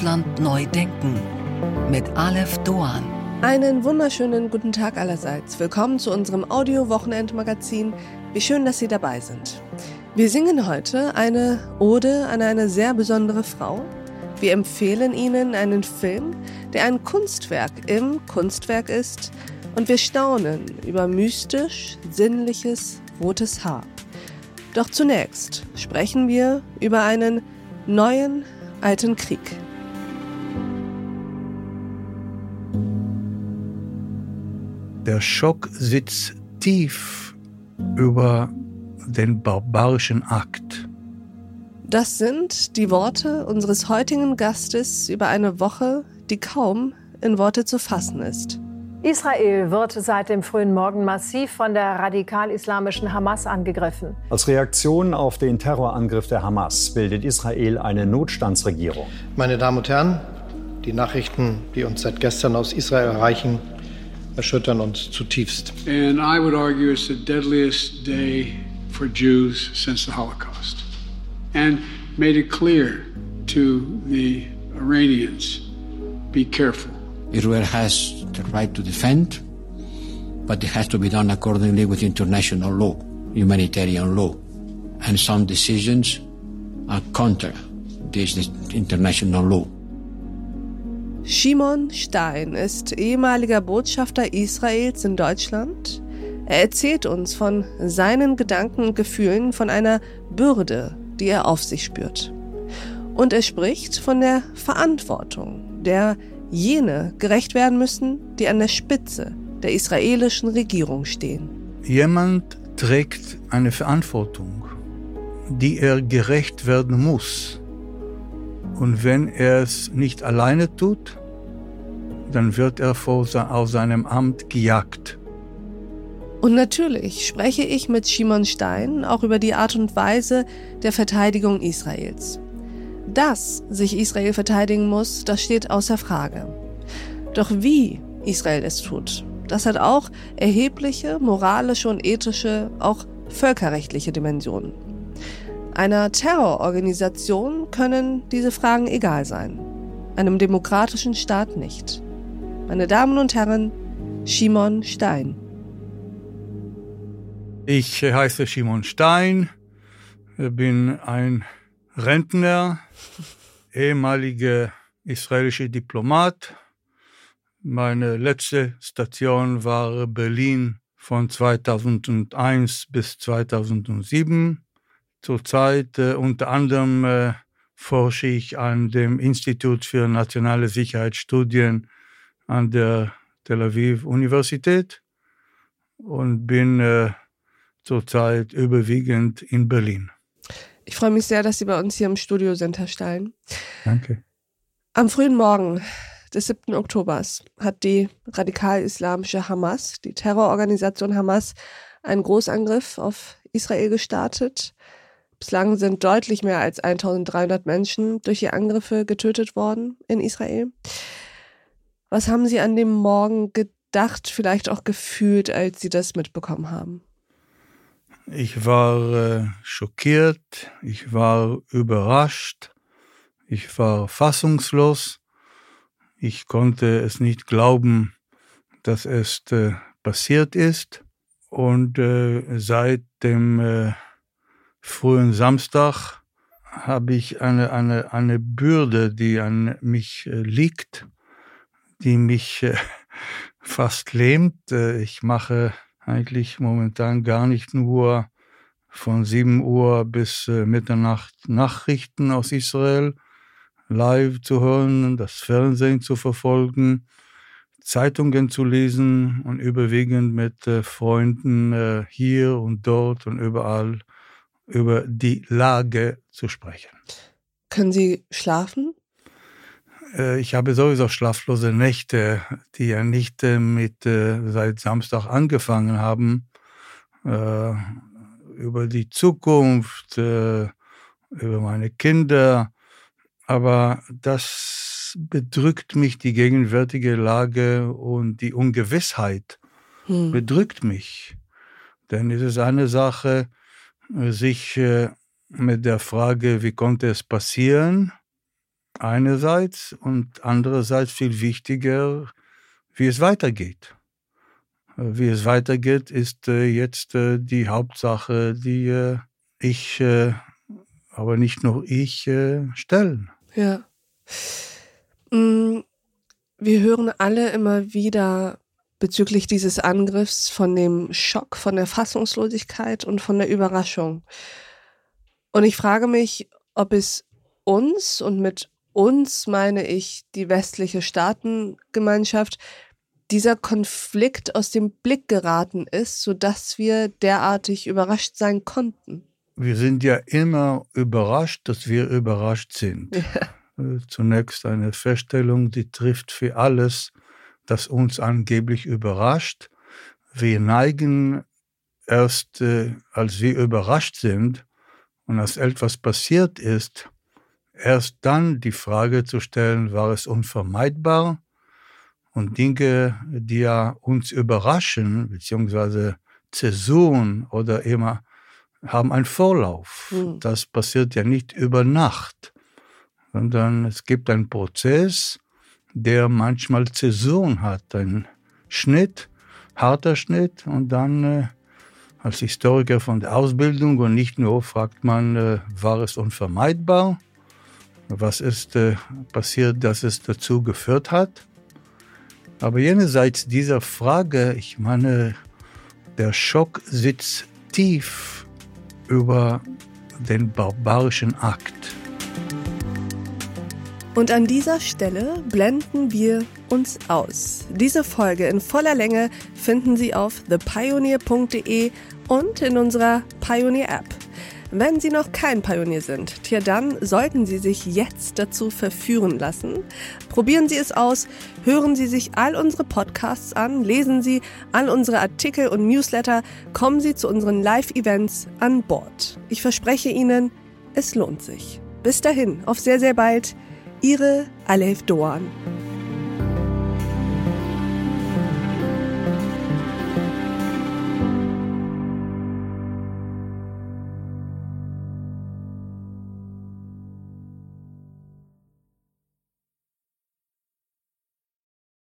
Deutschland neu denken mit Aleph Doan. Einen wunderschönen guten Tag allerseits. Willkommen zu unserem Audio-Wochenendmagazin. Wie schön, dass Sie dabei sind. Wir singen heute eine Ode an eine sehr besondere Frau. Wir empfehlen Ihnen einen Film, der ein Kunstwerk im Kunstwerk ist. Und wir staunen über mystisch, sinnliches, rotes Haar. Doch zunächst sprechen wir über einen neuen alten Krieg. Der Schock sitzt tief über den barbarischen Akt. Das sind die Worte unseres heutigen Gastes über eine Woche, die kaum in Worte zu fassen ist. Israel wird seit dem frühen Morgen massiv von der radikal-islamischen Hamas angegriffen. Als Reaktion auf den Terrorangriff der Hamas bildet Israel eine Notstandsregierung. Meine Damen und Herren, die Nachrichten, die uns seit gestern aus Israel erreichen, erschüttern uns zutiefst. And I would argue it's the deadliest day for Jews since the Holocaust. And made it clear to the Iranians be careful. Israel has the right to defend, but it has to be done accordingly with international law, humanitarian law. And some decisions are counter this international law. Shimon Stein ist ehemaliger Botschafter Israels in Deutschland. Er erzählt uns von seinen Gedanken und Gefühlen, von einer Bürde, die er auf sich spürt. Und er spricht von der Verantwortung, der jene gerecht werden müssen, die an der Spitze der israelischen Regierung stehen. Jemand trägt eine Verantwortung, die er gerecht werden muss. Und wenn er es nicht alleine tut, dann wird er aus seinem Amt gejagt. Und natürlich spreche ich mit Shimon Stein auch über die Art und Weise der Verteidigung Israels. Dass sich Israel verteidigen muss, das steht außer Frage. Doch wie Israel es tut, das hat auch erhebliche moralische und ethische, auch völkerrechtliche Dimensionen. Einer Terrororganisation können diese Fragen egal sein, einem demokratischen Staat nicht. Meine Damen und Herren, Shimon Stein. Ich heiße Shimon Stein, bin ein Rentner, ehemaliger israelischer Diplomat. Meine letzte Station war Berlin von 2001 bis 2007. Zurzeit äh, unter anderem äh, forsche ich an dem Institut für nationale Sicherheitsstudien an der Tel Aviv Universität und bin äh, zurzeit überwiegend in Berlin. Ich freue mich sehr, dass Sie bei uns hier im Studio sind, Herr Stein. Danke. Am frühen Morgen des 7. Oktobers hat die radikal-islamische Hamas, die Terrororganisation Hamas, einen Großangriff auf Israel gestartet. Bislang sind deutlich mehr als 1300 Menschen durch die Angriffe getötet worden in Israel. Was haben Sie an dem Morgen gedacht, vielleicht auch gefühlt, als Sie das mitbekommen haben? Ich war äh, schockiert, ich war überrascht, ich war fassungslos. Ich konnte es nicht glauben, dass es äh, passiert ist. Und äh, seit dem äh, frühen Samstag habe ich eine, eine, eine Bürde, die an mich äh, liegt, die mich äh, fast lähmt. Äh, ich mache eigentlich momentan gar nicht nur von 7 Uhr bis Mitternacht Nachrichten aus Israel live zu hören, das Fernsehen zu verfolgen, Zeitungen zu lesen und überwiegend mit Freunden hier und dort und überall über die Lage zu sprechen. Können Sie schlafen? Äh, ich habe sowieso schlaflose Nächte, die ja nicht äh, mit äh, seit Samstag angefangen haben. Über die Zukunft, über meine Kinder. Aber das bedrückt mich, die gegenwärtige Lage und die Ungewissheit hm. bedrückt mich. Denn es ist eine Sache, sich mit der Frage, wie konnte es passieren, einerseits und andererseits viel wichtiger, wie es weitergeht. Äh, wie es weitergeht, ist äh, jetzt äh, die Hauptsache, die äh, ich, äh, aber nicht nur ich, äh, stellen. Ja. Mm, Wir hören alle immer wieder bezüglich dieses Angriffs von dem Schock, von der Fassungslosigkeit und von der Überraschung. Und ich frage mich, ob es uns, und mit uns meine ich die westliche Staatengemeinschaft, dieser Konflikt aus dem Blick geraten ist, sodass wir derartig überrascht sein konnten. Wir sind ja immer überrascht, dass wir überrascht sind. Äh, Zunächst eine Feststellung, die trifft für alles, das uns angeblich überrascht. Wir neigen erst, äh, als wir überrascht sind und als etwas passiert ist, erst dann die Frage zu stellen, war es unvermeidbar? Und Dinge, die ja uns überraschen, beziehungsweise Zäsuren oder immer, haben einen Vorlauf. Hm. Das passiert ja nicht über Nacht, sondern es gibt einen Prozess, der manchmal Zäsuren hat, ein Schnitt, harter Schnitt und dann äh, als Historiker von der Ausbildung und nicht nur fragt man, äh, war es unvermeidbar? Was ist äh, passiert, dass es dazu geführt hat? Aber jenseits dieser Frage, ich meine, der Schock sitzt tief über den barbarischen Akt. Und an dieser Stelle blenden wir uns aus. Diese Folge in voller Länge finden Sie auf thepioneer.de und in unserer Pioneer App. Wenn Sie noch kein Pionier sind, tja, dann sollten Sie sich jetzt dazu verführen lassen. Probieren Sie es aus, hören Sie sich all unsere Podcasts an, lesen Sie all unsere Artikel und Newsletter, kommen Sie zu unseren Live-Events an Bord. Ich verspreche Ihnen, es lohnt sich. Bis dahin, auf sehr, sehr bald. Ihre Alef Doan.